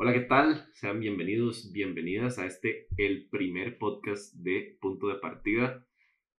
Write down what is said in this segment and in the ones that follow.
Hola, ¿qué tal? Sean bienvenidos, bienvenidas a este, el primer podcast de Punto de Partida.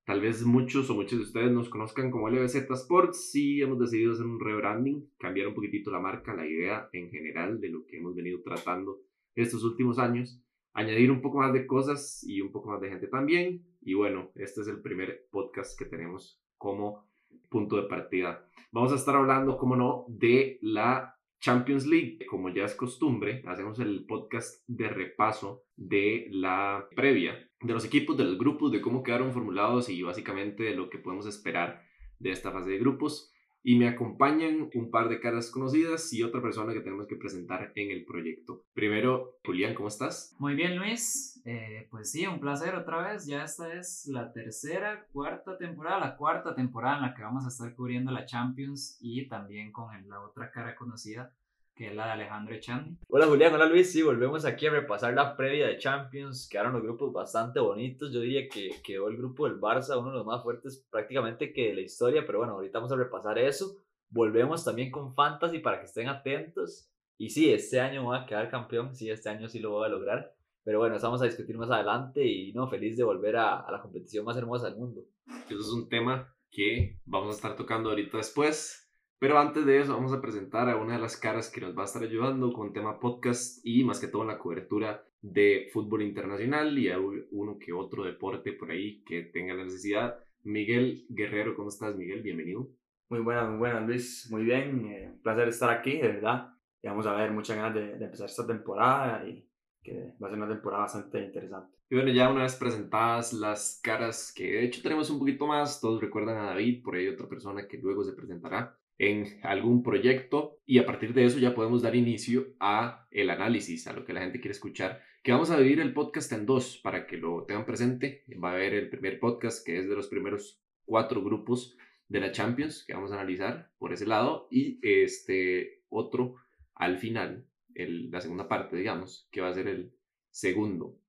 Tal vez muchos o muchos de ustedes nos conozcan como LBZ Sports y hemos decidido hacer un rebranding, cambiar un poquitito la marca, la idea en general de lo que hemos venido tratando estos últimos años, añadir un poco más de cosas y un poco más de gente también. Y bueno, este es el primer podcast que tenemos como punto de partida. Vamos a estar hablando, como no, de la Champions League, como ya es costumbre, hacemos el podcast de repaso de la previa de los equipos, de los grupos, de cómo quedaron formulados y básicamente de lo que podemos esperar de esta fase de grupos y me acompañan un par de caras conocidas y otra persona que tenemos que presentar en el proyecto. Primero, Julián, ¿cómo estás? Muy bien, Luis. Eh, pues sí, un placer otra vez. Ya esta es la tercera, cuarta temporada, la cuarta temporada en la que vamos a estar cubriendo la Champions y también con la otra cara conocida que es la de Alejandro Echandi. Hola Julián, hola Luis, sí, volvemos aquí a repasar la previa de Champions, quedaron los grupos bastante bonitos, yo diría que quedó el grupo del Barça, uno de los más fuertes prácticamente que de la historia, pero bueno, ahorita vamos a repasar eso, volvemos también con Fantasy para que estén atentos, y sí, este año voy a quedar campeón, sí, este año sí lo voy a lograr, pero bueno, estamos a discutir más adelante. Y no, feliz de volver a, a la competición más hermosa del mundo. Eso es un tema que vamos a estar tocando ahorita después. Pero antes de eso vamos a presentar a una de las caras que nos va a estar ayudando con tema podcast y más que todo en la cobertura de fútbol internacional y a uno que otro deporte por ahí que tenga la necesidad. Miguel Guerrero, ¿cómo estás Miguel? Bienvenido. Muy buenas, muy buenas Luis, muy bien, eh, un placer estar aquí, de verdad. Y vamos a ver muchas ganas de, de empezar esta temporada y que va a ser una temporada bastante interesante. Y bueno, ya una vez presentadas las caras, que de hecho tenemos un poquito más, todos recuerdan a David, por ahí otra persona que luego se presentará en algún proyecto y a partir de eso ya podemos dar inicio a el análisis, a lo que la gente quiere escuchar, que vamos a dividir el podcast en dos para que lo tengan presente. Va a haber el primer podcast que es de los primeros cuatro grupos de la Champions que vamos a analizar por ese lado y este otro al final, el, la segunda parte, digamos, que va a ser el segundo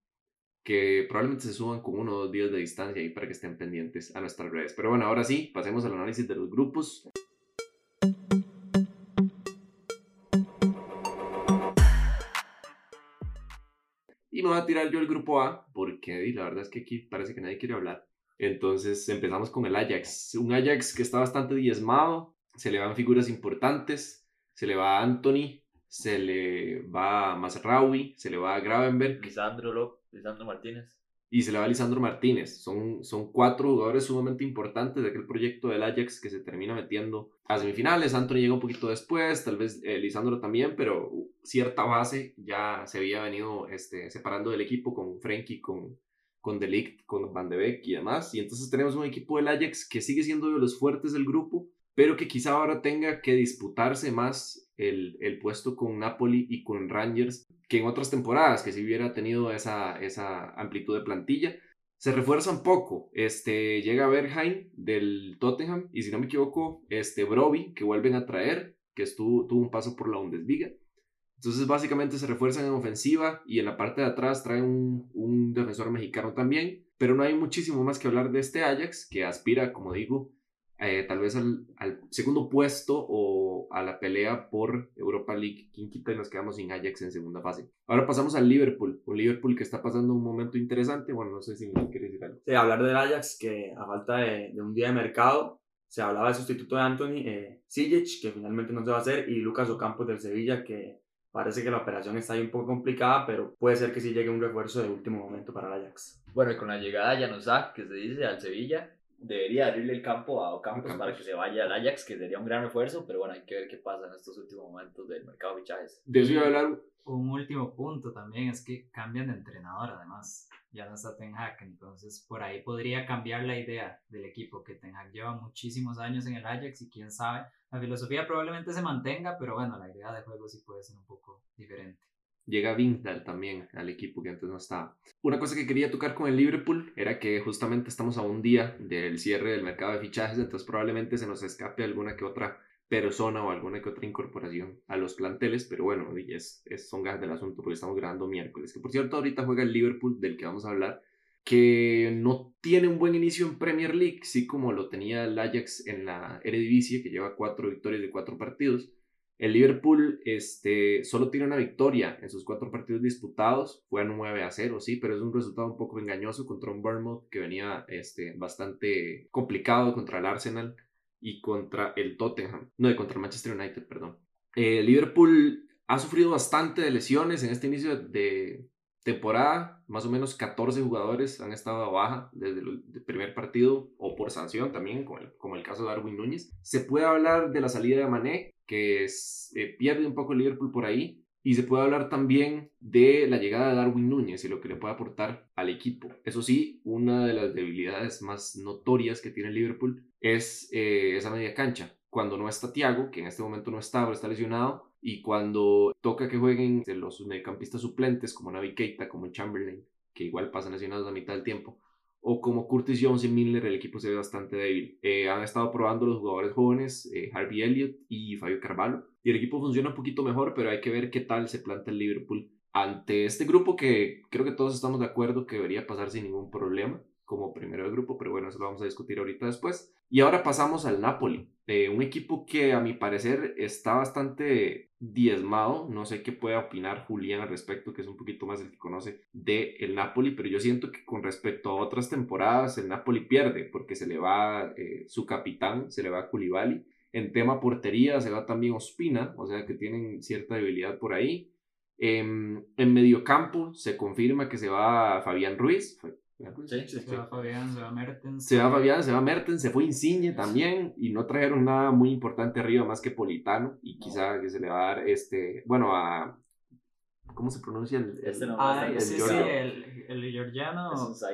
que probablemente se suban con uno o dos días de distancia ahí para que estén pendientes a nuestras redes. Pero bueno, ahora sí, pasemos al análisis de los grupos. Y me voy a tirar yo el grupo A, porque la verdad es que aquí parece que nadie quiere hablar. Entonces empezamos con el Ajax. Un Ajax que está bastante diezmado, se le van figuras importantes, se le va a Anthony, se le va a Masraoui, se le va a Gravenberg. Lisandro, Lisandro Martínez y se le va Lisandro Martínez. Son, son cuatro jugadores sumamente importantes de aquel proyecto del Ajax que se termina metiendo a semifinales. Anthony llega un poquito después, tal vez eh, Lisandro también, pero cierta base ya se había venido este, separando del equipo con Frenkie, con, con Delict, con Van de Beek y demás. Y entonces tenemos un equipo del Ajax que sigue siendo de los fuertes del grupo, pero que quizá ahora tenga que disputarse más el, puesto con Napoli y con Rangers que en otras temporadas, que si hubiera tenido esa, esa amplitud de plantilla. Se refuerza un poco. Este, llega Bergheim del Tottenham y si no me equivoco, este Broby, que vuelven a traer, que estuvo, tuvo un paso por la Bundesliga. Entonces básicamente se refuerzan en ofensiva y en la parte de atrás traen un, un defensor mexicano también. Pero no hay muchísimo más que hablar de este Ajax, que aspira, como digo, eh, tal vez al, al, segundo puesto o a la pelea por Europa League. Quien quita y nos quedamos sin Ajax en segunda fase. Ahora pasamos al Liverpool. Un Liverpool que está pasando un momento interesante. Bueno, no sé si me quieres decir algo. Sí, hablar del Ajax que a falta de, de un día de mercado se hablaba del sustituto de Anthony eh, que finalmente no se va a hacer, y Lucas Ocampos del Sevilla, que parece que la operación está ahí un poco complicada, pero puede ser que sí llegue un refuerzo de último momento para el Ajax. Bueno, y con la llegada de Januzaj, que se dice, al Sevilla, debería abrirle el campo a Ocampos para que se vaya al Ajax, que sería un gran refuerzo, pero bueno, hay que ver qué pasa en estos últimos momentos del mercado de fichajes. De eso iba a hablar. Un último punto también es que cambian de entrenador, además. Ya no está Ten Hag, entonces por ahí podría cambiar la idea del equipo, que Ten Hag lleva muchísimos años en el Ajax y quién sabe, la filosofía probablemente se mantenga, pero bueno, la idea de juego sí puede ser un poco diferente. Llega Vindal también al equipo que antes no estaba. Una cosa que quería tocar con el Liverpool era que justamente estamos a un día del cierre del mercado de fichajes, entonces probablemente se nos escape alguna que otra persona o alguna que otra incorporación a los planteles, pero bueno, es, es, son ganas del asunto porque estamos grabando miércoles. Que por cierto, ahorita juega el Liverpool, del que vamos a hablar, que no tiene un buen inicio en Premier League, sí como lo tenía el Ajax en la Eredivisie, que lleva cuatro victorias de cuatro partidos El Liverpool este, solo tiene una victoria en sus cuatro partidos disputados. Fue a 9 a 0, sí, pero es un resultado un poco engañoso contra un Bournemouth que venía este, bastante complicado contra el Arsenal y contra el Tottenham. No, contra el Manchester United, perdón. El Liverpool ha sufrido bastante de lesiones en este inicio de temporada. Más o menos 14 jugadores han estado a baja desde el primer partido o por sanción también, como el, caso de Darwin Núñez. Se puede hablar de la salida de Mané, que eh, pierde un poco el Liverpool por ahí. Y se puede hablar también de la llegada de Darwin Núñez y lo que le puede aportar al equipo. Eso sí, una de las debilidades más notorias que tiene Liverpool es eh, esa media cancha. Cuando no está Thiago, que en este momento no está o está lesionado, y cuando toca que jueguen los mediocampistas suplentes como Navi Keita, como Chamberlain, que igual pasan lesionados a mitad del tiempo, o como Curtis Jones y Milner, el equipo se ve bastante débil. Eh, han estado probando los jugadores jóvenes, eh, Harvey Elliott y Fabio Carvalho, y el equipo funciona un poquito mejor, pero hay que ver qué tal se planta el Liverpool ante este grupo que creo que todos estamos de acuerdo que debería pasar sin ningún problema como primero de grupo, pero bueno, eso lo vamos a discutir ahorita después. Y ahora pasamos al Napoli, eh, un equipo que a mi parecer está bastante diezmado, no sé qué puede opinar Julián al respecto, que es un poquito más el que conoce de el Napoli, pero yo siento que con respecto a otras temporadas el Napoli pierde porque se le va eh, su capitán, se le va a Koulibaly. En tema portería se va también Ospina, o sea que tienen cierta debilidad por ahí. en mediocampo se confirma que se va Fabián Ruiz, se va Fabián, se va Mertens. Se va Fabián, se va Mertens, se fue Insigne también y no trajeron nada muy importante arriba más que Politano y quizá que se le va a dar este, bueno, a... ¿Cómo se pronuncia el, este ah, el, sí, sí, el, el georgiano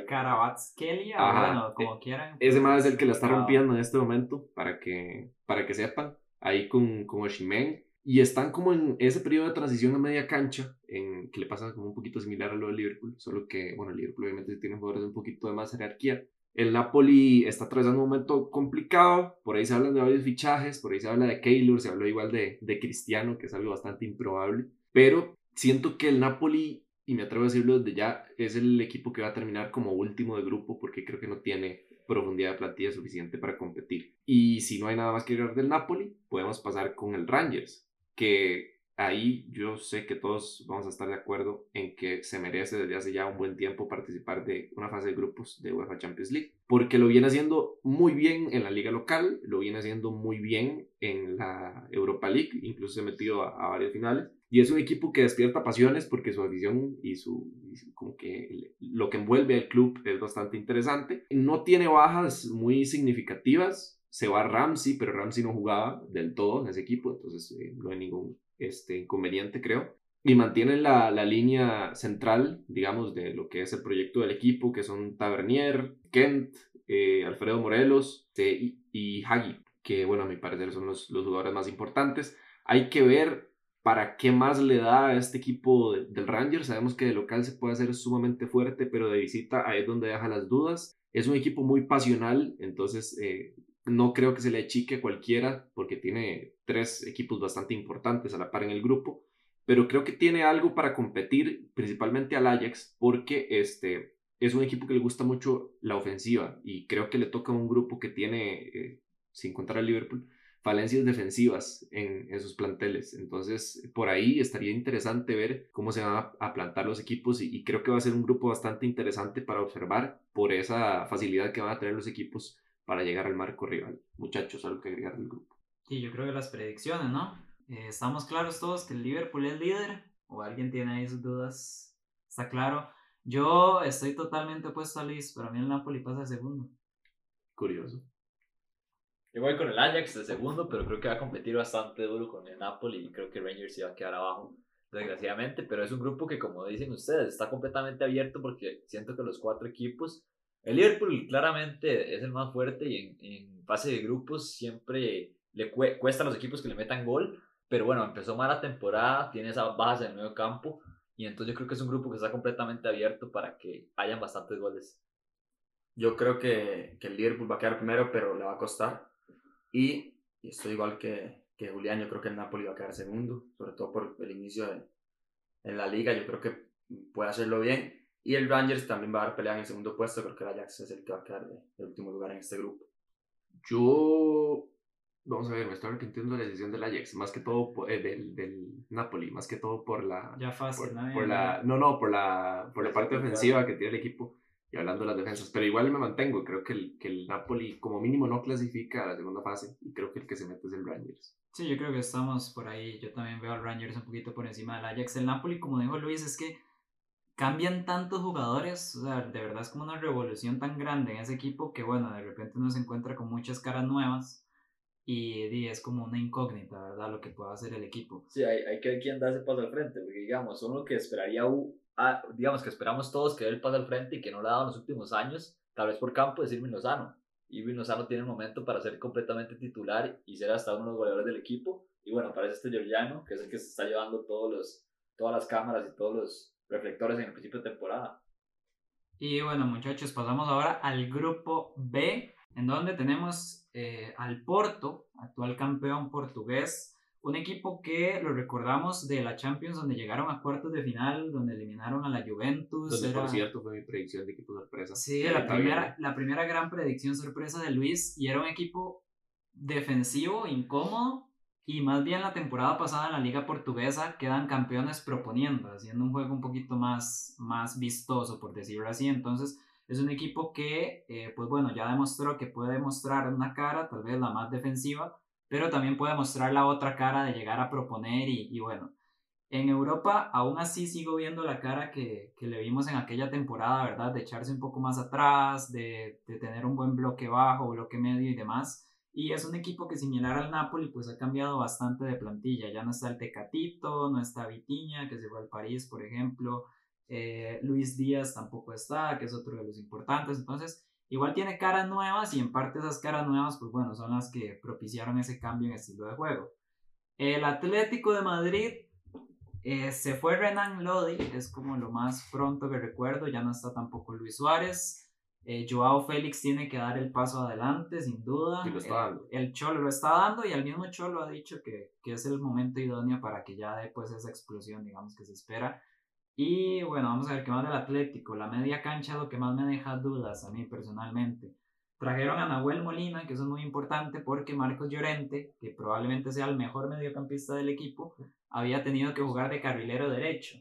Karabatskelia, bueno, como quieran. Ese más es el que la está rompiendo en este momento, para que, para que sepan, ahí con, con Oshimen y están como en ese periodo de transición a media cancha, en, que le pasa como un poquito similar a lo del Liverpool, solo que, bueno, Liverpool obviamente tiene jugadores de un poquito de más jerarquía. El Napoli está atravesando un momento complicado, por ahí se hablan de varios fichajes, por ahí se habla de Keylor, se habla igual de, de Cristiano, que es algo bastante improbable, pero siento que el Napoli, y me atrevo a decirlo desde ya, es el equipo que va a terminar como último de grupo porque creo que no tiene profundidad de plantilla suficiente para competir. Y si no hay nada más que hablar del Napoli, podemos pasar con el Rangers, que ahí yo sé que todos vamos a estar de acuerdo en que se merece desde hace ya un buen tiempo participar de una fase de grupos de UEFA Champions League, porque lo viene haciendo muy bien en la liga local, lo viene haciendo muy bien en la Europa League, incluso se ha metido a, varias finales. Y es un equipo que despierta pasiones porque su afición y su, como que lo que envuelve al club es bastante interesante. No tiene bajas muy significativas, se va Ramsey, pero Ramsey no jugaba del todo en ese equipo, entonces eh, no hay ningún este, inconveniente, creo. Y mantienen la, la, línea central, digamos, de lo que es el proyecto del equipo, que son Tavernier, Kent, eh, Alfredo Morelos este, y, Hagi, que, bueno, a mi parecer son los, los jugadores más importantes. Hay que ver para qué más le da a este equipo del Rangers. Sabemos que de local se puede hacer sumamente fuerte, pero de visita ahí es donde deja las dudas. Es un equipo muy pasional, entonces eh, no creo que se le achique cualquiera porque tiene tres equipos bastante importantes a la par en el grupo, pero creo que tiene algo para competir principalmente al Ajax porque este es un equipo que le gusta mucho la ofensiva y creo que le toca a un grupo que tiene, eh, sin contar al Liverpool, falencias defensivas en, esos planteles. Entonces, por ahí estaría interesante ver cómo se van a, plantar los equipos y, y, creo que va a ser un grupo bastante interesante para observar por esa facilidad que van a tener los equipos para llegar al marco rival. Muchachos, algo que agregar del grupo. Sí, yo creo que las predicciones, ¿no? Eh, ¿Estamos claros todos que el Liverpool es líder? ¿O alguien tiene ahí sus dudas? ¿Está claro? Yo estoy totalmente opuesto a Luis, pero a mí el Napoli pasa de segundo. Curioso. Yo voy con el Ajax de segundo, pero creo que va a competir bastante duro con el Napoli y creo que Rangers se va a quedar abajo, desgraciadamente. Pero es un grupo que, como dicen ustedes, está completamente abierto porque siento que los cuatro equipos el Liverpool claramente es el más fuerte y en, fase de grupos siempre le cuesta a los equipos que le metan gol, pero bueno, empezó mala temporada, tiene esa base en el medio campo y entonces yo creo que es un grupo que está completamente abierto para que hayan bastantes goles. Yo creo que, que el Liverpool va a quedar primero, pero le va a costar. Y, estoy igual que, que Julián, yo creo que el Napoli va a quedar segundo, sobre todo por el inicio de, en la liga, yo creo que puede hacerlo bien y el Rangers también va a dar pelea en el segundo puesto. Creo que el Ajax es el que va a quedar de, último lugar en este grupo. Yo Vamos a ver, me estoy arrepintiendo de la decisión del Ajax, más que todo eh, del, del Napoli, más que todo por la... Ya fácil, por, ¿no? por la no, no, por la, por la parte ofensiva que tiene el equipo y hablando de las defensas, pero igual me mantengo, creo que el, que el Napoli como mínimo no clasifica a la segunda fase y creo que el que se mete es el Rangers. Sí, yo creo que estamos por ahí, yo también veo al Rangers un poquito por encima del Ajax. El Napoli, como dijo Luis, es que cambian tantos jugadores, o sea, de verdad es como una revolución tan grande en ese equipo que bueno, de repente uno se encuentra con muchas caras nuevas y, es como una incógnita, ¿verdad? Lo que pueda hacer el equipo. Sí, hay, hay que ver quién da ese paso al frente, porque digamos, uno que esperaría, a, digamos que esperamos todos que dé el paso al frente y que no lo ha dado en los últimos años, tal vez por campo, es Irving Lozano. Irving Lozano tiene el momento para ser completamente titular y ser hasta uno de los goleadores del equipo. Y bueno, parece este Georgiano, que es el que se está llevando todos los, todas las cámaras y todos los reflectores en el principio de temporada. Y bueno, muchachos, pasamos ahora al grupo B, en donde tenemos eh, al Porto, actual campeón portugués, un equipo que lo recordamos de la Champions, donde llegaron a cuartos de final, donde eliminaron a la Juventus. Donde, por cierto, fue mi predicción de equipo sorpresa. Sí, la primera, la primera gran predicción sorpresa de Luis, y era un equipo defensivo, incómodo, y más bien la temporada pasada en la liga portuguesa quedan campeones proponiendo, haciendo un juego un poquito más, más vistoso, por decirlo así. Entonces, es un equipo que, eh, pues bueno, ya demostró que puede mostrar una cara, tal vez la más defensiva, pero también puede mostrar la otra cara de llegar a proponer y, bueno, en Europa aún así sigo viendo la cara que, que, le vimos en aquella temporada, ¿verdad? De echarse un poco más atrás, de, de, tener un buen bloque bajo, bloque medio y demás. Y es un equipo que similar al Napoli, pues ha cambiado bastante de plantilla. Ya no está el Tecatito, no está Vitiña, que se fue al París, por ejemplo. Eh, Luis Díaz tampoco está, que es otro de los importantes. Entonces, igual tiene caras nuevas y en parte esas caras nuevas, pues bueno, son las que propiciaron ese cambio en estilo de juego. El Atlético de Madrid eh, se fue Renan Lodi, es como lo más pronto que recuerdo, ya no está tampoco Luis Suárez. Eh, Joao Félix tiene que dar el paso adelante, sin duda. El, Cholo lo está dando y el mismo Cholo ha dicho que, que es el momento idóneo para que ya dé pues esa explosión, digamos, que se espera. Y bueno, vamos a ver qué más del Atlético. La media cancha es lo que más me deja dudas a mí personalmente. Trajeron a Nahuel Molina, que eso es muy importante porque Marcos Llorente, que probablemente sea el mejor mediocampista del equipo, había tenido que jugar de carrilero derecho.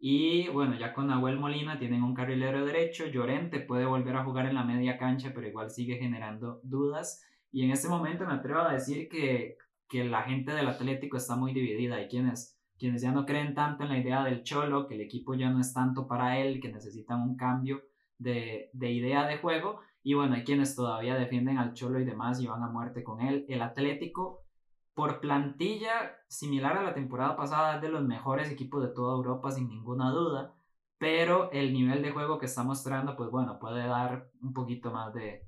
Y bueno, ya con Nahuel Molina tienen un carrilero derecho. Llorente puede volver a jugar en la media cancha, pero igual sigue generando dudas. Y en este momento me atrevo a decir que, que la gente del Atlético está muy dividida. Hay quienes quienes ya no creen tanto en la idea del Cholo, que el equipo ya no es tanto para él, que necesitan un cambio de, de idea de juego. Y bueno, hay quienes todavía defienden al Cholo y demás y van a muerte con él. El Atlético, por plantilla, similar a la temporada pasada, es de los mejores equipos de toda Europa, sin ninguna duda. Pero el nivel de juego que está mostrando, pues bueno, puede dar un poquito más de,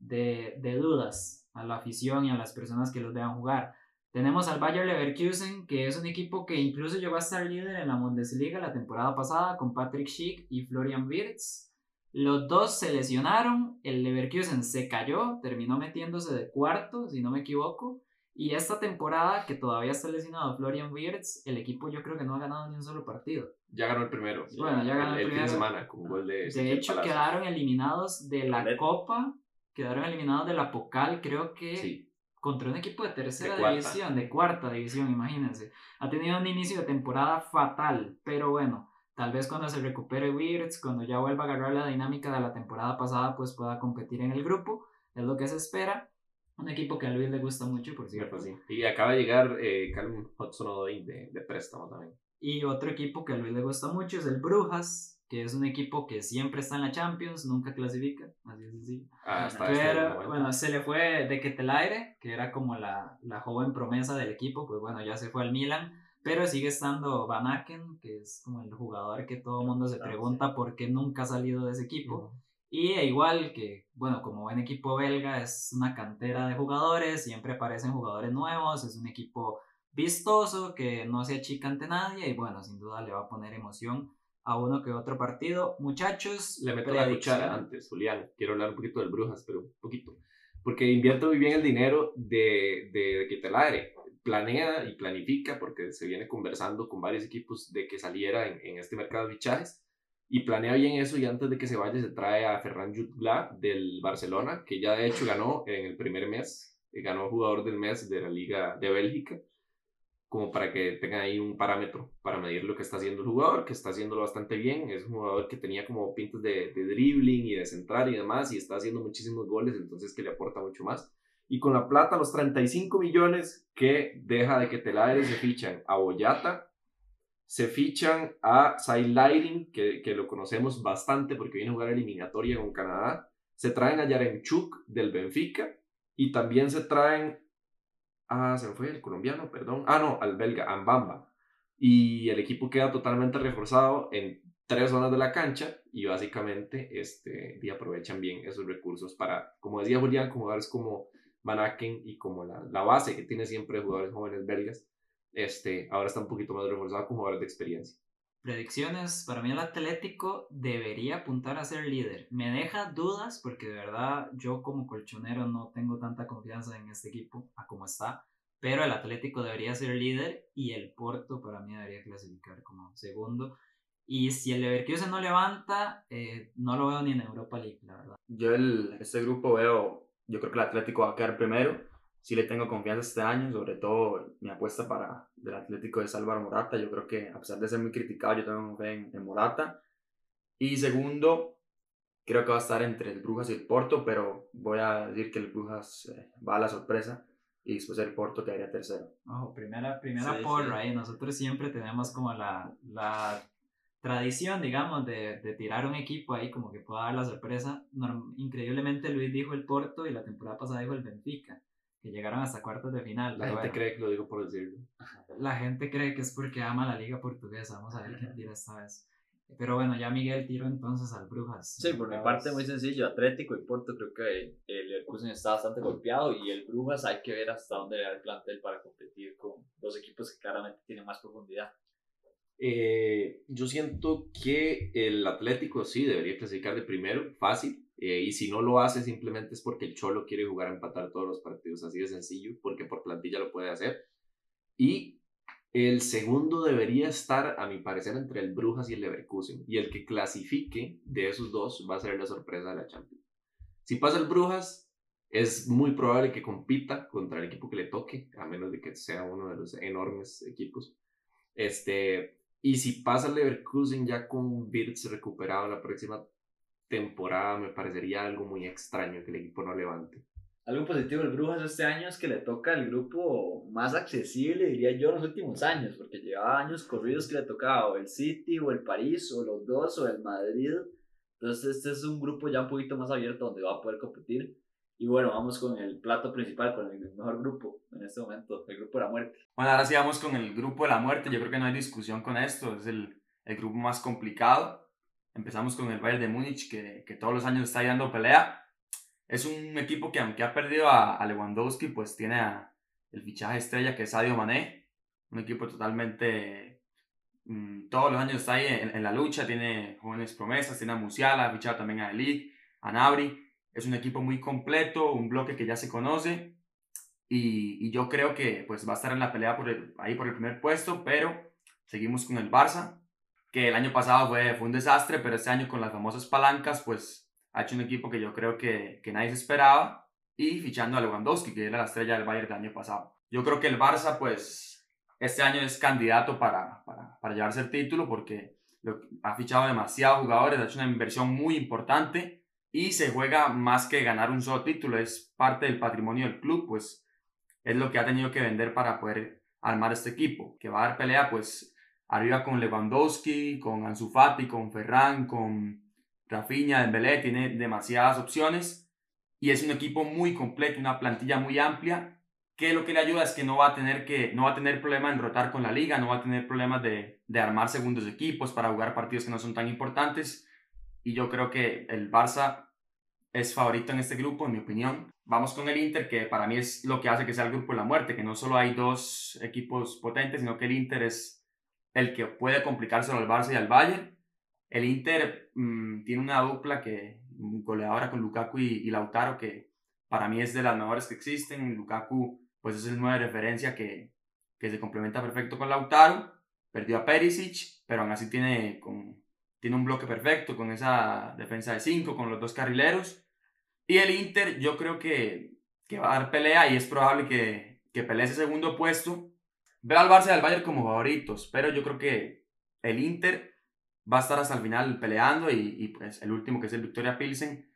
de, de dudas a la afición y a las personas que los vean jugar. Tenemos al Bayer Leverkusen, que es un equipo que incluso llegó a estar líder en la Bundesliga la temporada pasada con Patrick Schick y Florian Wirtz. Los dos se lesionaron, el Leverkusen se cayó, terminó metiéndose de cuarto, si no me equivoco. Y esta temporada, que todavía está lesionado Florian Wirtz, el equipo yo creo que no ha ganado ni un solo partido. Ya ganó el primero. Bueno, ya ganó el, primero. fin de semana con gol de. De hecho, quedaron eliminados de la Copa, quedaron eliminados de la Pocal, creo que. Sí contra un equipo de tercera división, de cuarta división, imagínense. Ha tenido un inicio de temporada fatal, pero bueno, tal vez cuando se recupere Wirtz, cuando ya vuelva a agarrar la dinámica de la temporada pasada, pues pueda competir en el grupo, es lo que se espera. Un equipo que a Luis le gusta mucho, por cierto. Sí. Y acaba de llegar eh, Calum Hudson-Odoi de, de préstamo también. Y otro equipo que a Luis le gusta mucho es el Brujas, que es un equipo que siempre está en la Champions, nunca clasifica, así es así. Ah, Pero bueno, se le fue de Ketelaire, que era como la, la, joven promesa del equipo, pues bueno, ya se fue al Milan, pero sigue estando Van Aken, que es como el jugador que todo el mundo se pregunta por qué nunca ha salido de ese equipo. Y e igual que, bueno, como buen equipo belga, es una cantera de jugadores, siempre aparecen jugadores nuevos, es un equipo vistoso que no se achica ante nadie y bueno, sin duda le va a poner emoción a uno que otro partido. Muchachos, le meto la cuchara antes, Julián. Quiero hablar un poquito del Brujas, pero un poquito. Porque invierto muy bien el dinero de, de, de Planea y planifica, porque se viene conversando con varios equipos de que saliera en, en este mercado de fichajes. Y planea bien eso y antes de que se vaya se trae a Ferran Jutgla del Barcelona, que ya de hecho ganó en el primer mes ganó jugador del mes de la Liga de Bélgica, como para que tengan ahí un parámetro para medir lo que está haciendo el jugador, que está haciéndolo bastante bien. Es un jugador que tenía como pintas de, de dribbling y de centrar y demás, y está haciendo muchísimos goles, entonces que le aporta mucho más. Y con la plata, los 35 millones que deja de que Telares se fichan a Boyata, se fichan a Lighting, que, que lo conocemos bastante porque viene a jugar eliminatoria con Canadá. Se traen a Yaremchuk del Benfica y también se traen. Ah, se me fue el colombiano, perdón. Ah, no, al belga, Ambamba. Y el equipo queda totalmente reforzado en tres zonas de la cancha y básicamente este, y aprovechan bien esos recursos para, como decía Julián, como jugadores como Van Aken y como la, la base que tiene siempre jugadores jóvenes belgas, este, ahora está un poquito más reforzado con jugadores de experiencia. Predicciones, para mí el Atlético debería apuntar a ser líder. Me deja dudas porque de verdad yo como colchonero no tengo tanta confianza en este equipo a como está, pero el Atlético debería ser líder y el Porto para mí debería clasificar como segundo. Y si el Leverkusen no levanta, eh, no lo veo ni en Europa League, la verdad. Yo el, este grupo veo, yo creo que el Atlético va a quedar primero sí le tengo confianza este año, sobre todo mi apuesta para el Atlético de Álvaro Morata. Yo creo que a pesar de ser muy criticado, yo tengo fe en, Morata. Y segundo, creo que va a estar entre el Brujas y el Porto, pero voy a decir que el Brujas eh, va a la sorpresa y después el Porto quedaría tercero. Ojo, primera, primera porra ahí. Nosotros siempre tenemos como la, la tradición, digamos, de, de, tirar un equipo ahí como que pueda dar la sorpresa. increíblemente Luis dijo el Porto y la temporada pasada dijo el Benfica que llegaron hasta cuartos de final. La gente cree que lo digo por decirlo. La gente cree que es porque ama la liga portuguesa. Vamos a ver quién tira esta vez. Pero bueno, ya Miguel tiro entonces al Brujas. Sí, por mi parte muy sencillo, Atlético y Porto creo que el Leverkusen está bastante golpeado y el Brujas hay que ver hasta dónde le da el plantel para competir con dos equipos que claramente tienen más profundidad. Eh, yo siento que el Atlético sí debería clasificar de primero, fácil, eh, y si no lo hace, simplemente es porque el Cholo quiere jugar a empatar todos los partidos, así de sencillo, porque por plantilla lo puede hacer. Y el segundo debería estar, a mi parecer, entre el Brujas y el Leverkusen. Y el que clasifique de esos dos va a ser la sorpresa de la Champions. Si pasa el Brujas, es muy probable que compita contra el equipo que le toque, a menos de que sea uno de los enormes equipos. Este, y si pasa el Leverkusen ya con Birds recuperado la próxima temporada me parecería algo muy extraño que el equipo no levante. Algo positivo del Brujas este año es que le toca el grupo más accesible, diría yo, en los últimos años, porque llevaba años corridos que le tocaba o el City o el París o los dos o el Madrid. Entonces este es un grupo ya un poquito más abierto donde va a poder competir. Y bueno, vamos con el plato principal, con el mejor grupo en este momento, el grupo de la muerte. Bueno, ahora sí vamos con el grupo de la muerte. Yo creo que no hay discusión con esto. Es el, el grupo más complicado. Empezamos con el Bayern de Múnich, que, que todos los años está dando pelea. Es un equipo que aunque ha perdido a, a Lewandowski, pues tiene a el fichaje estrella que es Sadio Mané. Un equipo totalmente... Mm, todos los años está ahí en, la lucha, tiene jóvenes promesas, tiene a Musiala, ha fichado también a Elite, a Nabri. Es un equipo muy completo, un bloque que ya se conoce. Y, y yo creo que pues va a estar en la pelea por ahí por el primer puesto, pero seguimos con el Barça que el año pasado fue, fue un desastre, pero este año con las famosas palancas, pues ha hecho un equipo que yo creo que, que nadie se esperaba y fichando a Lewandowski, que era la estrella del Bayern del año pasado. Yo creo que el Barça, pues, este año es candidato para, para, para llevarse el título porque ha fichado demasiados jugadores, ha hecho una inversión muy importante y se juega más que ganar un solo título, es parte del patrimonio del club, pues es lo que ha tenido que vender para poder armar este equipo, que va a dar pelea, pues arriba con Lewandowski, con Ansu Fati, con Ferran, con Rafinha, Dembélé, tiene demasiadas opciones y es un equipo muy completo, una plantilla muy amplia que lo que le ayuda es que no va a tener que no va a tener problemas en rotar con la liga, no va a tener problemas de, de armar segundos equipos para jugar partidos que no son tan importantes y yo creo que el Barça es favorito en este grupo, en mi opinión. Vamos con el Inter, que para mí es lo que hace que sea el grupo de la muerte, que no solo hay dos equipos potentes, sino que el Inter es el que puede complicárselo al Barça y al Bayern. El Inter mm, tiene una dupla que goleadora con Lukaku y, Lautaro que para mí es de las mejores que existen. Lukaku pues es el nuevo de referencia que, que se complementa perfecto con Lautaro. Perdió a Perisic, pero aún así tiene, con, tiene un bloque perfecto con esa defensa de 5, con los dos carrileros. Y el Inter yo creo que que va a dar pelea y es probable que, que pelee ese segundo puesto. Veo al Barça y al Bayern como favoritos, pero yo creo que el Inter va a estar hasta el final peleando y, y pues el último que es el Victoria Pilsen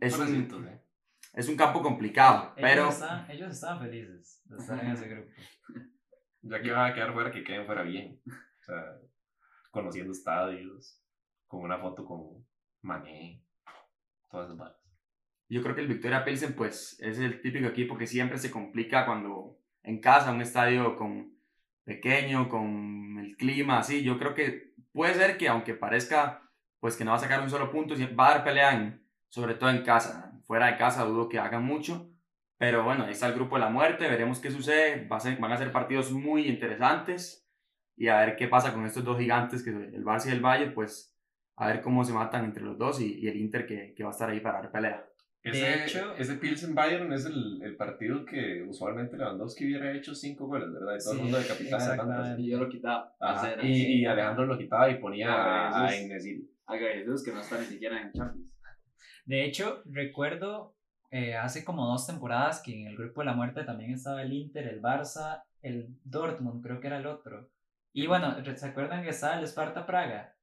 es un, ¿eh? es un campo complicado, pero Ellos, estaban, ellos estaban felices de estar en ese grupo. Ya que van a quedar fuera, que queden fuera bien. O sea, conociendo estadios, con una foto con Mané, todas esas balas. yo creo que el Victoria Pilsen pues es el típico equipo que siempre se complica cuando en casa, un estadio con pequeño, con el clima, así, yo creo que puede ser que aunque parezca pues que no va a sacar un solo punto, va a dar pelea sobre todo en casa, fuera de casa dudo que hagan mucho, pero bueno, ahí está el grupo de la muerte, veremos qué sucede, van a ser partidos muy interesantes y a ver qué pasa con estos dos gigantes, que el Barça y el Bayern, pues a ver cómo se matan entre los dos y, y el Inter que, que va a estar ahí para dar pelea. De Ese, hecho- ese Pilsen Bayern es el, el partido que usualmente Lewandowski hubiera hecho cinco goles, ¿verdad? Y todo Sí, el mundo de de. Y yo lo quitaba. Ajá, era. Y, y Alejandro lo quitaba y ponía a, a. A Jesús, que no está ni siquiera en Champions. De hecho, recuerdo eh, hace como dos temporadas que en el grupo de la muerte también estaba el Inter, el Barça, el Dortmund, creo que era el otro. Y bueno, ¿se acuerdan que estaba el Sparta Praga?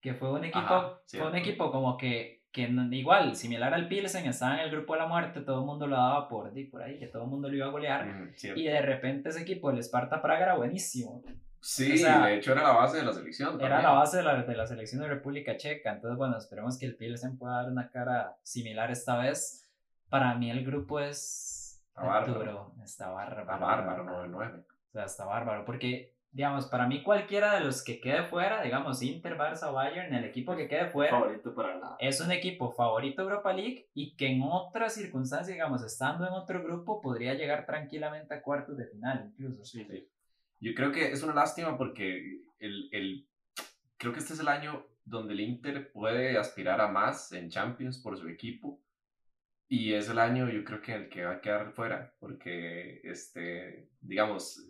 Que fue un equipo, Ajá, fue un equipo como que, que igual, similar al Pilsen, estaba en el grupo de la muerte, todo el mundo lo daba por, por ahí, que todo el mundo lo iba a golear. Cierto. Y de repente ese equipo, el Sparta Praga, era buenísimo. Sí, o sea, de hecho era la base de la selección. Era también. la base de la, de la selección de República Checa. Entonces, bueno, esperemos que el Pilsen pueda dar una cara similar esta vez. Para mí el grupo es Está bárbaro. duro, está bárbaro. Está bárbaro, 9-9. O sea, está bárbaro. Porque, digamos, para mí cualquiera de los que quede fuera, digamos, Inter, Barça, Bayern, el equipo que quede fuera, Favorito para es un equipo favorito Europa League y que en otras circunstancias, digamos, estando en otro grupo, podría llegar tranquilamente a cuartos de final, incluso. Sí. Yo creo que es una lástima porque el, el, creo que este es el año donde el Inter puede aspirar a más en Champions por su equipo. Y es el año, yo creo que el que va a quedar fuera, porque, este, digamos,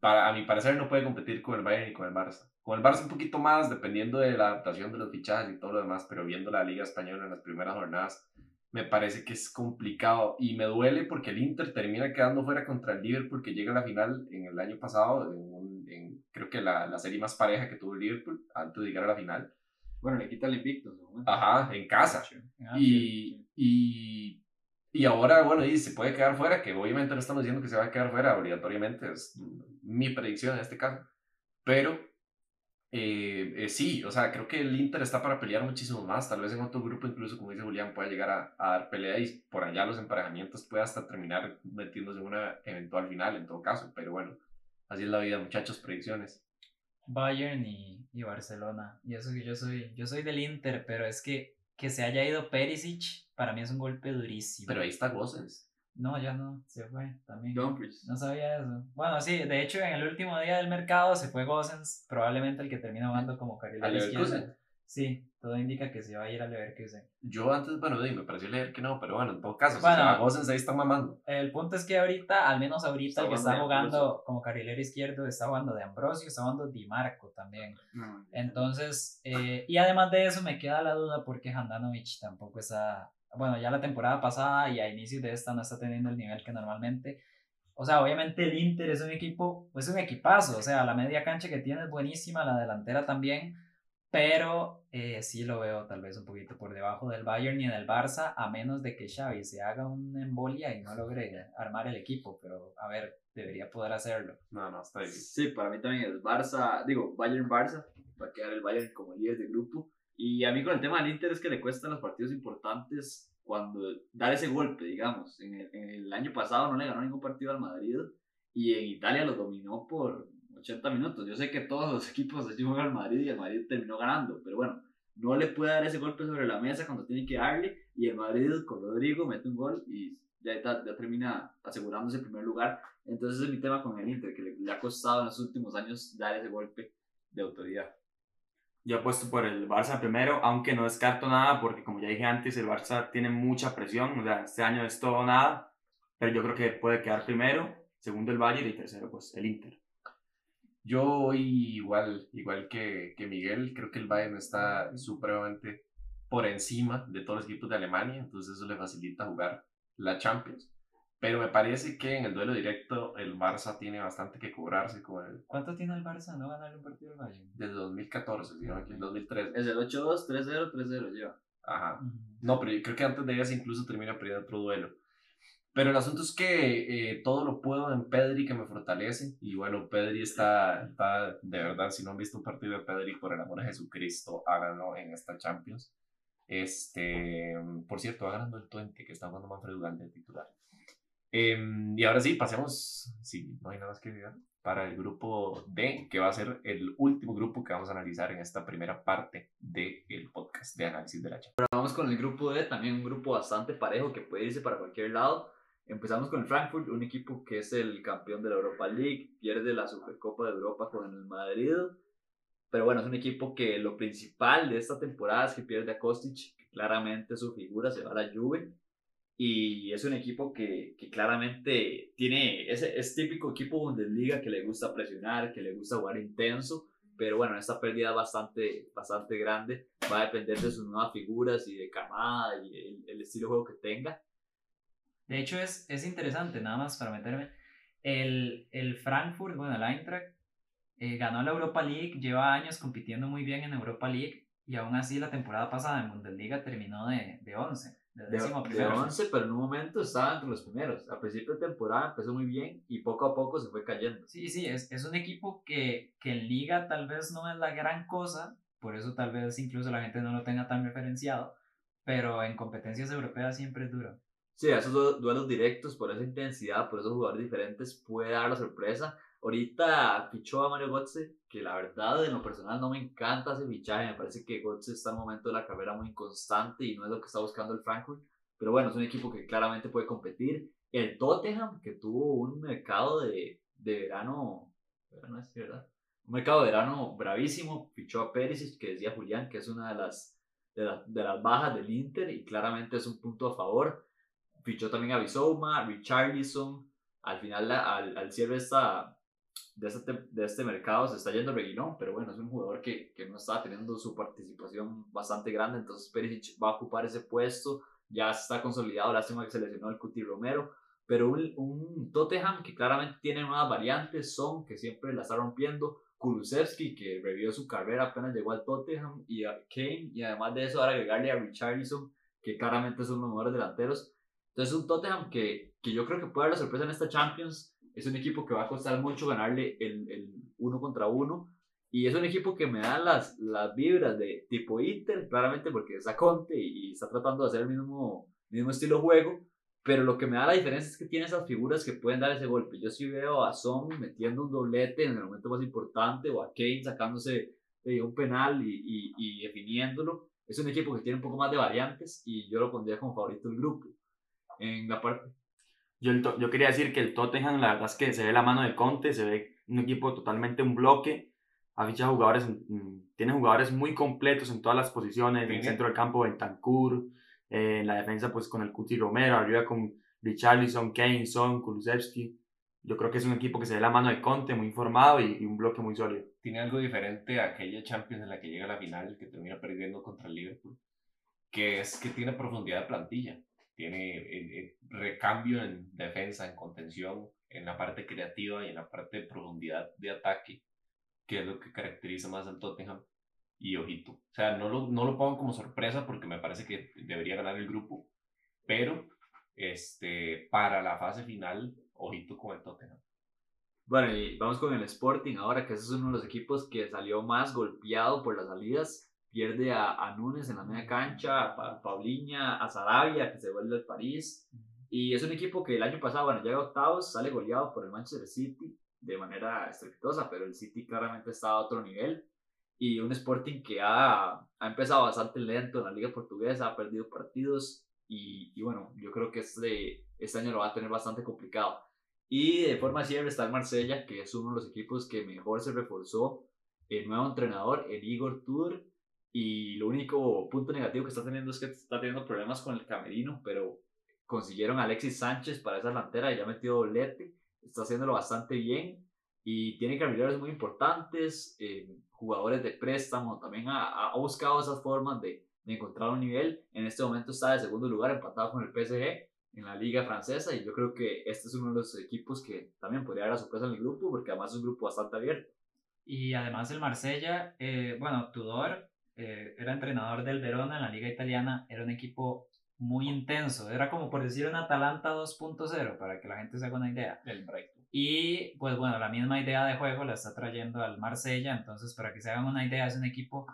para, a mi parecer no puede competir con el Bayern ni con el Barça. Con el Barça un poquito más, dependiendo de la adaptación de los fichajes y todo lo demás, pero viendo la Liga Española en las primeras jornadas, me parece que es complicado y me duele porque el Inter termina quedando fuera contra el Liverpool que llega a la final en el año pasado, en, un- en creo que la, la serie más pareja que tuvo el Liverpool antes de llegar a la final. Bueno, le quita el invicto. ¿no? Ajá, en casa. Ah, Y, y, y ahora, bueno, y se puede quedar fuera, que obviamente no estamos diciendo que se va a quedar fuera obligatoriamente, es mi predicción en este caso. Pero eh, eh, sí, o sea, creo que el Inter está para pelear muchísimo más. Tal vez en otro grupo, incluso como dice Julián, pueda llegar a, dar pelea y por allá los emparejamientos puede hasta terminar metiéndose en una eventual final, en todo caso. Pero bueno, así es la vida, muchachos, predicciones. Bayern y, y Barcelona. Y eso que yo soy, yo soy del Inter, pero es que que se haya ido Perisic, para mí es un golpe durísimo. Pero ahí está Gosens. No, ya no, se fue también. Dumfries. No sabía eso. Bueno, sí, de hecho en el último día del mercado se fue Gosens, probablemente el que termina jugando como carrilero ¿Al izquierdo. Sí, todo indica que se va a ir al Leverkusen. Yo antes, bueno, me pareció leer que no, pero bueno, en todo caso, si Bueno. se Gosens ahí está mamando. El punto es que ahorita, al menos ahorita, Está el que está jugando como carrilero izquierdo está jugando de Ambrosio, está jugando Di Marco también. No, Entonces, eh, y además de eso me queda la duda porque Handanovic tampoco está, bueno, ya la temporada pasada y a inicios de esta no está teniendo el nivel que normalmente. O sea, obviamente el Inter es un equipo, es un equipazo, o sea, la media cancha que tiene es buenísima, la delantera también, pero eh, sí lo veo tal vez un poquito por debajo del Bayern y del Barça, a menos de que Xavi se haga una embolia y no logre armar el equipo, pero a ver, debería poder hacerlo. No, no, está difícil. Sí, para mí también es Barça, digo, Bayern-Barça, va a quedar el Bayern como líder de grupo. Y a mí con el tema del Inter es que le cuestan los partidos importantes cuando dar ese golpe, digamos. En el, en el año pasado no le ganó ningún partido al Madrid y en Italia lo dominó por 80 minutos. Yo sé que todos los equipos así juegan al Madrid y el Madrid terminó ganando, pero bueno, no le puede dar ese golpe sobre la mesa cuando tiene que darle y el Madrid con Rodrigo mete un gol y ya, está- ya termina asegurándose el primer lugar. Entonces es mi tema con el Inter, que le, le ha costado en los últimos años dar ese golpe de autoridad. Yo apuesto por el Barça primero, aunque no descarto nada, porque como ya dije antes, el Barça tiene mucha presión, o sea, este año es todo o nada, pero yo creo que puede quedar primero, segundo el Bayern y tercero pues el Inter. Yo igual, igual que, que Miguel, creo que el Bayern está supremamente por encima de todos los equipos de Alemania, entonces eso le facilita jugar la Champions. Pero me parece que en el duelo directo el Barça tiene bastante que cobrarse con el... ¿Cuánto tiene el Barça no ganarle un partido al Bayern? Desde 2014, digamos que el 2013. Es el 8-2, 3-0, 3-0 lleva. Ajá. No, pero yo creo que antes de ellas incluso termina perdiendo otro duelo. Pero el asunto es que eh, todo lo puedo en Pedri que me fortalece. Y bueno, Pedri está, está, de verdad, si no han visto un partido de Pedri, por el amor de Jesucristo, háganlo en esta Champions. Este, por cierto, ganando el 20 que está jugando Manfred Uganda de titular. Em, y ahora sí, pasemos, si no hay nada más que decir, para el grupo D, que va a ser el último grupo que vamos a analizar en esta primera parte del podcast de análisis de la Champions. Pero vamos con el grupo D, también un grupo bastante parejo que puede irse para cualquier lado. Empezamos con el Frankfurt, un equipo que es el campeón de la Europa League, pierde la Supercopa de Europa con el Madrid. Pero bueno, es un equipo que lo principal de esta temporada es que pierde a Kostic, que claramente su figura se va a la Juve y es un equipo que, que claramente tiene, es, es típico equipo Bundesliga que le gusta presionar, que le gusta jugar intenso, pero bueno, esta pérdida bastante, bastante grande va a depender de sus nuevas figuras y de camada y el, el estilo de juego que tenga. De hecho, es, es interesante, nada más para meterme. El, el Frankfurt, bueno, el Eintracht, eh, ganó la Europa League, lleva años compitiendo muy bien en Europa League y aún así la temporada pasada en Bundesliga terminó de, de 11 de, de 11, pero en un momento estaba entre los primeros. A principio de temporada empezó muy bien y poco a poco se fue cayendo. Sí, sí, es, es un equipo que, que en liga tal vez no es la gran cosa, por eso tal vez incluso la gente no lo tenga tan referenciado, pero en competencias europeas siempre es duro. Sí, esos duelos directos, por esa intensidad, por esos jugadores diferentes, puede dar la sorpresa. Ahorita fichó a Mario Götze, que la verdad en lo personal no me encanta ese fichaje, me parece que Götze está en un momento de la carrera muy inconstante y no es lo que está buscando el Frankfurt, pero bueno, es un equipo que claramente puede competir. El Tottenham, que tuvo un mercado de, de verano, un mercado de verano bravísimo, fichó a Perisic, que decía Julián, que es una de las, de, de las bajas del Inter y claramente es un punto a favor. Fichó también a Bissouma, Richarlison, al final al, al cierre de este, de este mercado se está yendo Reguilón, pero bueno, es un jugador que, que no está teniendo su participación bastante grande, entonces Perisic va a ocupar ese puesto, ya está consolidado, lástima que se lesionó el Cuti Romero, pero un, un Tottenham que claramente tiene nuevas variantes, son que siempre la está rompiendo, Kulusevski que revivió su carrera apenas llegó al Tottenham y a Kane, y además de eso ahora agregarle a Richarlison, que claramente son los mejores delanteros, entonces un Tottenham que, que yo creo que puede dar la sorpresa en esta Champions, es un equipo que va a costar mucho ganarle el, el uno contra uno. Y es un equipo que me da las, las vibras de tipo Inter, claramente porque es a Conte y, está tratando de hacer el mismo, mismo estilo de juego. Pero lo que me da la diferencia es que tiene esas figuras que pueden dar ese golpe. Yo sí veo a Son metiendo un doblete en el momento más importante o a Kane sacándose eh, un penal y, y, y definiéndolo. Es un equipo que tiene un poco más de variantes y yo lo pondría como favorito del grupo. En la parte, yo, yo quería decir que el Tottenham, la verdad es que se ve la mano de Conte, se ve un equipo totalmente un bloque. Ha fichado jugadores, tiene jugadores muy completos en todas las posiciones, en el centro del campo Bentancur, eh, en la defensa pues con el Cuti Romero, arriba con Richarlison, Kane, Son, Kulusevski. Yo creo que es un equipo que se ve la mano de Conte, muy informado y, y, un bloque muy sólido. Tiene algo diferente a aquella Champions en la que llega a la final, que termina perdiendo contra el Liverpool, que es que tiene profundidad de plantilla tiene el, recambio en defensa, en contención, en la parte creativa y en la parte de profundidad de ataque, que es lo que caracteriza más al Tottenham. Y ojito, o sea, no lo, no lo pongo como sorpresa porque me parece que debería ganar el grupo, pero este, para la fase final, ojito con el Tottenham. Bueno, y vamos con el Sporting ahora, que ese es uno de los equipos que salió más golpeado por las salidas pierde a, a Núñez en la media cancha, a Paulinha, a Sarabia, que se vuelve al París. Y es un equipo que el año pasado, bueno, llega a octavos, sale goleado por el Manchester City de manera estrepitosa, pero el City claramente está a otro nivel. Y un Sporting que ha, ha empezado bastante lento en la Liga Portuguesa, ha perdido partidos. Y, y bueno, yo creo que este, este año lo va a tener bastante complicado. Y de forma cierre está el Marsella, que es uno de los equipos que mejor se reforzó. El nuevo entrenador, el Igor Tudor, y lo único punto negativo que está teniendo es que está teniendo problemas con el camerino, pero consiguieron a Alexis Sánchez para esa delantera ya metió doblete, está haciéndolo bastante bien y tiene carrileros muy importantes, eh, jugadores de préstamo, también ha, ha buscado esas formas de, de, encontrar un nivel. En este momento está de segundo lugar empatado con el PSG en la liga francesa y yo creo que este es uno de los equipos que también podría dar la sorpresa en el grupo porque además es un grupo bastante abierto. Y además el Marsella, eh, bueno, Tudor eh, era entrenador del Verona en la liga italiana, era un equipo muy intenso, era como por decir un Atalanta 2.0 para que la gente se haga una idea. El. Y pues bueno, la misma idea de juego la está trayendo al Marsella, entonces para que se hagan una idea es un equipo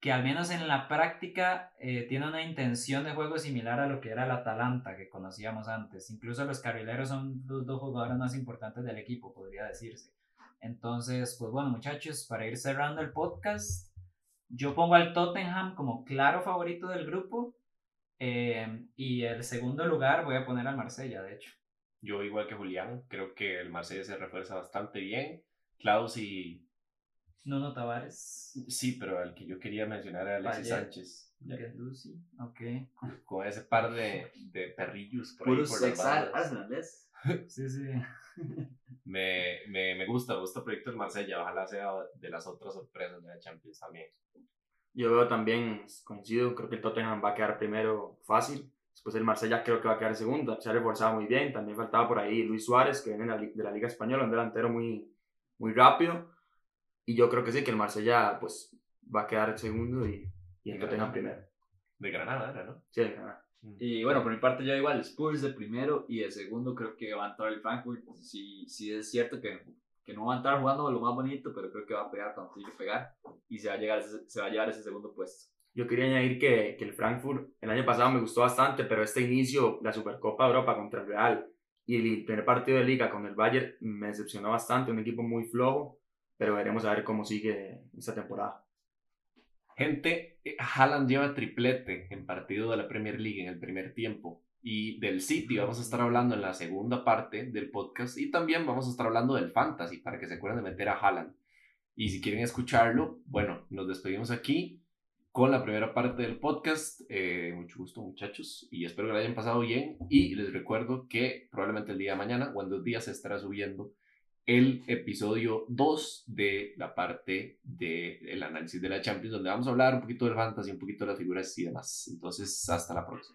que al menos en la práctica eh, tiene una intención de juego similar a lo que era el Atalanta que conocíamos antes. Incluso los carrileros son los dos jugadores más importantes del equipo, podría decirse. Entonces, pues bueno, muchachos, para ir cerrando el podcast, yo pongo al Tottenham como claro favorito del grupo. eh, y el segundo lugar voy a poner al Marsella, de hecho. Yo, igual que Julián, creo que el Marsella se refuerza bastante bien. Klaus y. Nuno Tavares. Sí, pero el que yo quería mencionar era Alexis. Sánchez. Ok. Con ese par de, de perrillos por ahí por. Sí, sí. Me, me, me gusta, me gusta el proyecto del Marsella. Ojalá sea de las otras sorpresas de la Champions también. Yo veo también, coincido, creo que el Tottenham va a quedar primero fácil. Después el Marsella creo que va a quedar segundo. Se ha reforzado muy bien. También faltaba por ahí Luis Suárez, que viene de la, li- de la Liga Española, un delantero muy, muy rápido. Y yo creo que sí, que el Marsella pues, va a quedar segundo y, y el Tottenham primero. De Granada era, ¿no? Sí, nada. Y bueno, por mi parte yo igual Spurs de primero y de segundo creo que va a entrar el Frankfurt. Sí, sí es cierto que, que no va a entrar jugando lo más bonito, pero creo que va a pegar cuando tiene que pegar y se va a, llegar, se va a llevar ese segundo puesto. Yo quería añadir que, que el Frankfurt el año pasado me gustó bastante, pero este inicio, la Supercopa de Europa contra el Real y el primer partido de liga con el Bayern me decepcionó bastante, un equipo muy flojo, pero veremos a ver cómo sigue esta temporada. Gente, Haaland lleva triplete en partido de la Premier League en el primer tiempo. Y del City vamos a estar hablando en la segunda parte del podcast. Y también vamos a estar hablando del Fantasy para que se acuerden de meter a Haaland. Y si quieren escucharlo, bueno, nos despedimos aquí con la primera parte del podcast. Eh, mucho gusto, muchachos. Y espero que lo hayan pasado bien. Y les recuerdo que probablemente el día de mañana o en dos días se estará subiendo el episodio 2 de la parte del análisis de la Champions, donde vamos a hablar un poquito del fantasy, un poquito de las figuras y demás. Entonces, hasta la próxima.